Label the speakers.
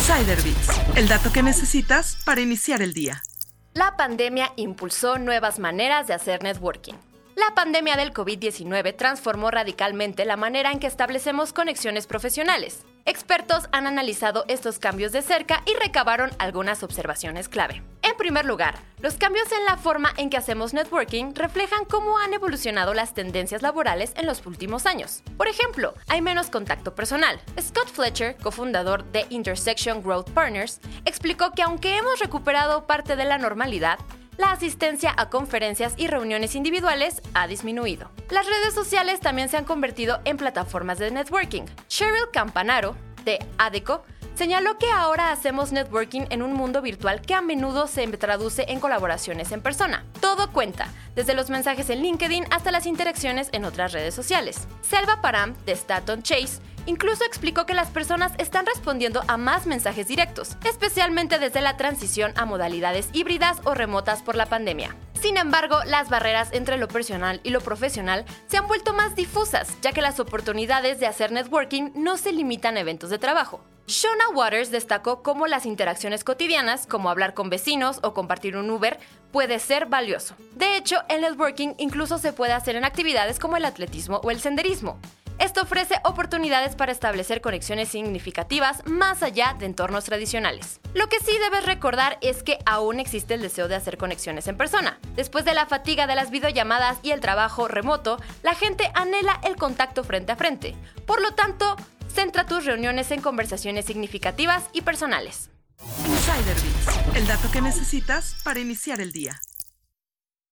Speaker 1: Insider el dato que necesitas para iniciar el día.
Speaker 2: La pandemia impulsó nuevas maneras de hacer networking. La pandemia del COVID-19 transformó radicalmente la manera en que establecemos conexiones profesionales. Expertos han analizado estos cambios de cerca y recabaron algunas observaciones clave. Primer lugar, los cambios en la forma en que hacemos networking reflejan cómo han evolucionado las tendencias laborales en los últimos años. Por ejemplo, hay menos contacto personal. Scott Fletcher, cofundador de Intersection Growth Partners, explicó que aunque hemos recuperado parte de la normalidad, la asistencia a conferencias y reuniones individuales ha disminuido. Las redes sociales también se han convertido en plataformas de networking. Cheryl Campanaro, de ADECO, señaló que ahora hacemos networking en un mundo virtual que a menudo se traduce en colaboraciones en persona. Todo cuenta, desde los mensajes en LinkedIn hasta las interacciones en otras redes sociales. Selva Param, de Staton Chase, Incluso explicó que las personas están respondiendo a más mensajes directos, especialmente desde la transición a modalidades híbridas o remotas por la pandemia. Sin embargo, las barreras entre lo personal y lo profesional se han vuelto más difusas, ya que las oportunidades de hacer networking no se limitan a eventos de trabajo. Shona Waters destacó cómo las interacciones cotidianas, como hablar con vecinos o compartir un Uber, puede ser valioso. De hecho, el networking incluso se puede hacer en actividades como el atletismo o el senderismo. Esto ofrece oportunidades para establecer conexiones significativas más allá de entornos tradicionales. Lo que sí debes recordar es que aún existe el deseo de hacer conexiones en persona. Después de la fatiga de las videollamadas y el trabajo remoto, la gente anhela el contacto frente a frente. Por lo tanto, centra tus reuniones en conversaciones significativas y personales.
Speaker 1: Insider Bits, el dato que necesitas para iniciar el día.